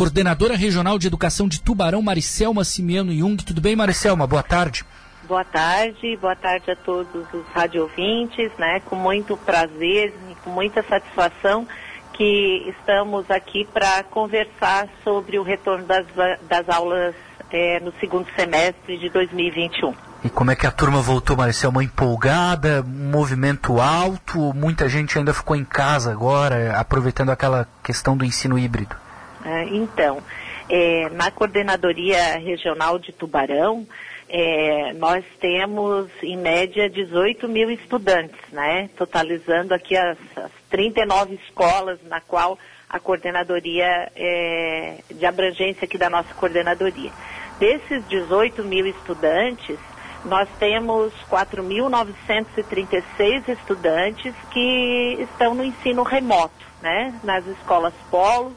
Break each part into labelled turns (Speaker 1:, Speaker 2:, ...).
Speaker 1: coordenadora regional de educação de Tubarão, Maricelma Simiano Jung. Tudo bem, Maricelma? Boa tarde.
Speaker 2: Boa tarde, boa tarde a todos os radiovintes, né? Com muito prazer e com muita satisfação que estamos aqui para conversar sobre o retorno das, das aulas é, no segundo semestre de 2021.
Speaker 1: E como é que a turma voltou, Uma Empolgada, um movimento alto, muita gente ainda ficou em casa agora, aproveitando aquela questão do ensino híbrido?
Speaker 2: É, então, é, na Coordenadoria Regional de Tubarão, é, nós temos em média 18 mil estudantes, né? Totalizando aqui as, as 39 escolas na qual a coordenadoria é, de abrangência aqui da nossa coordenadoria. Desses 18 mil estudantes, nós temos 4.936 estudantes que estão no ensino remoto, né? Nas escolas polo,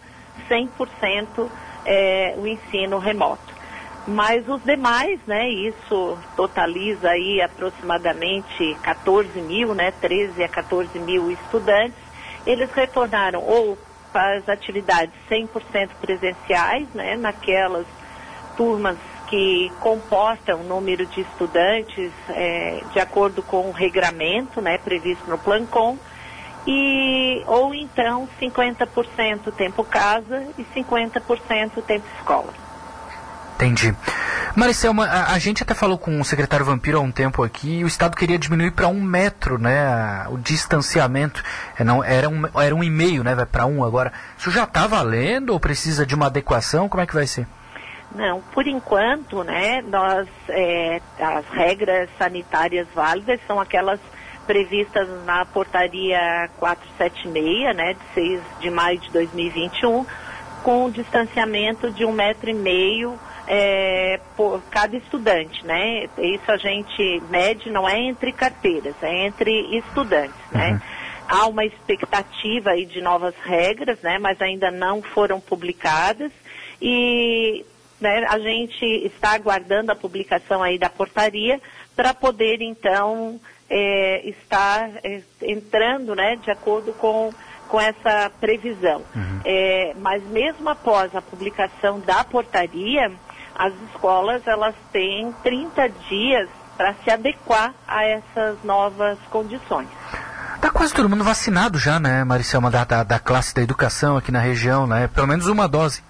Speaker 2: 100% é, o ensino remoto. Mas os demais, né, isso totaliza aí aproximadamente 14 mil, né, 13 a 14 mil estudantes, eles retornaram ou para as atividades 100% presenciais, né, naquelas turmas que comportam o número de estudantes é, de acordo com o regramento, né, previsto no Plancom, e, ou então 50% tempo casa e 50% tempo escola.
Speaker 1: Entendi. Maricelma, a, a, gente até falou com o secretário Vampiro há um tempo aqui e o Estado queria diminuir para um metro né, o distanciamento. É, não, era, um, era um e meio, né? Vai para um agora. Isso já está valendo ou precisa de uma adequação? Como é que vai ser?
Speaker 2: Não, por enquanto, né, nós, é, as regras sanitárias válidas são aquelas previstas na portaria 476, né, de 6 de maio de 2021, com um distanciamento de um metro e meio é, por cada estudante, né? Isso a gente mede, não é entre carteiras, é entre estudantes, né? uhum. né? Há uma expectativa aí de novas regras, né? Mas ainda não foram publicadas e né, a gente está aguardando a publicação aí da portaria para poder então é, estar é, entrando, né? De acordo com com essa previsão. Uhum. É, mas mesmo após a publicação da portaria, as escolas elas têm 30 dias para se adequar a essas novas condições.
Speaker 1: Está quase todo mundo vacinado já, né, Maricelma, da, da, da, classe da educação aqui na região, né? Pelo menos uma dose.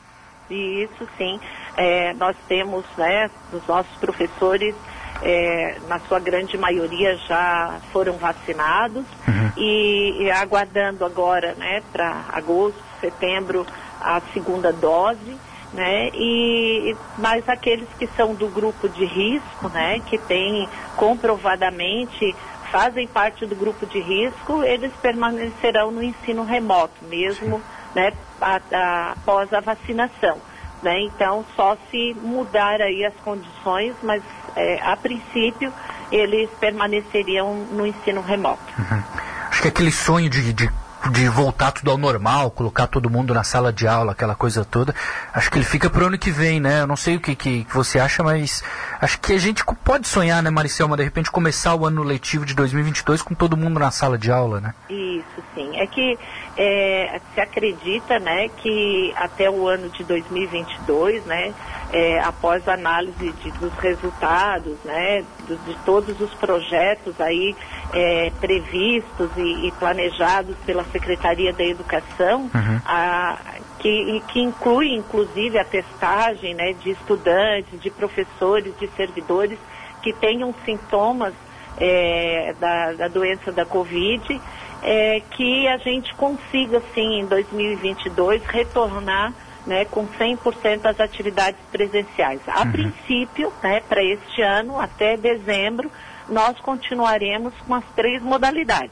Speaker 2: Isso, sim. É, nós temos, né, os nossos professores, é, na sua grande maioria já foram vacinados uhum. e, e, aguardando agora, né, para agosto, setembro, a segunda dose né? E mas aqueles que são do grupo de risco, né, que tem comprovadamente fazem parte do grupo de risco, eles permanecerão no ensino remoto mesmo, né, após a vacinação, né? Então só se mudar aí as condições, mas é, a princípio eles permaneceriam no ensino remoto.
Speaker 1: Uhum. Acho que aquele sonho de, de de voltar tudo ao normal, colocar todo mundo na sala de aula, aquela coisa toda. Acho que ele fica pro ano que vem, né? Eu não sei o que, que, que você acha, mas acho que a gente pode sonhar, né, Maricelma, de repente começar o ano letivo de 2022 com todo mundo na sala de aula, né?
Speaker 2: Isso, sim. É que é, se acredita, né, que até o ano de 2022, né, é, após a análise de, dos resultados, né, de, de, todos os projetos aí é, previstos e, e, planejados pela Secretaria da Educação, uhum. a, que, que, inclui inclusive a testagem né, de estudantes, de professores, de servidores que tenham sintomas é, da, da doença da Covid é, que a gente consiga, sim, em 2022, retornar né, com 100% às atividades presenciais. A uhum. princípio, né, para este ano, até dezembro, nós continuaremos com as três modalidades.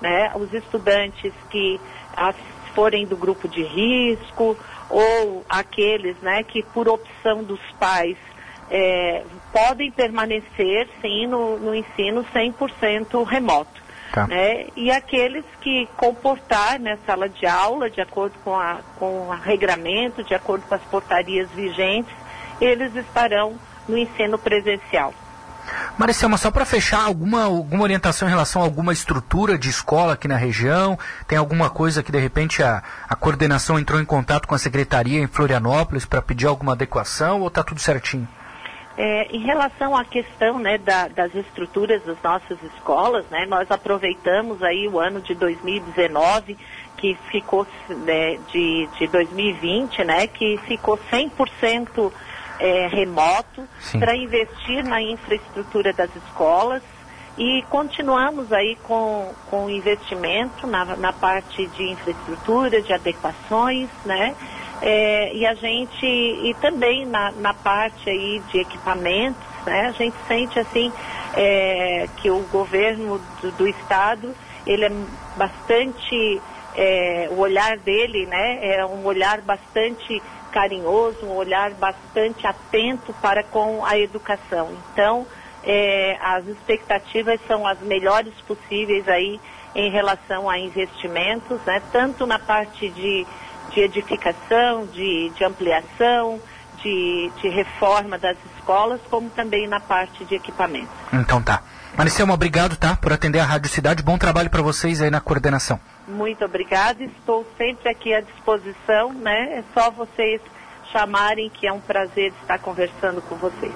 Speaker 2: Né? Os estudantes que as, forem do grupo de risco ou aqueles né, que, por opção dos pais, é, podem permanecer, sim, no, no ensino 100% remoto. Tá. Né? E aqueles que comportar na sala de aula, de acordo com, a, com o regramento, de acordo com as portarias vigentes, eles estarão no ensino presencial.
Speaker 1: Maricel, só para fechar, alguma, alguma orientação em relação a alguma estrutura de escola aqui na região? Tem alguma coisa que de repente a, a coordenação entrou em contato com a secretaria em Florianópolis para pedir alguma adequação ou está tudo certinho?
Speaker 2: É, em relação à questão né, da, das estruturas das nossas escolas, né, nós aproveitamos aí o ano de 2019, que ficou né, de, de 2020, né, que ficou 100% é, remoto, para investir na infraestrutura das escolas e continuamos aí com, com investimento na, na parte de infraestrutura, de adequações, né? É, e a gente, e também na, na parte aí de equipamentos, né, a gente sente assim é, que o governo do, do, estado, ele é bastante, é, o olhar dele, né, é um olhar bastante carinhoso, um olhar bastante atento para com a educação. Então, é, as expectativas são as melhores possíveis aí em relação a investimentos, né, tanto na parte de de edificação, de, de ampliação, de, de, reforma das escolas, como também na parte de equipamentos.
Speaker 1: Então tá. Maricelma, obrigado tá, por atender a Rádio Cidade. Bom trabalho para vocês aí na coordenação.
Speaker 2: Muito obrigada. Estou sempre aqui à disposição, né? É só vocês chamarem que é um prazer estar conversando com vocês.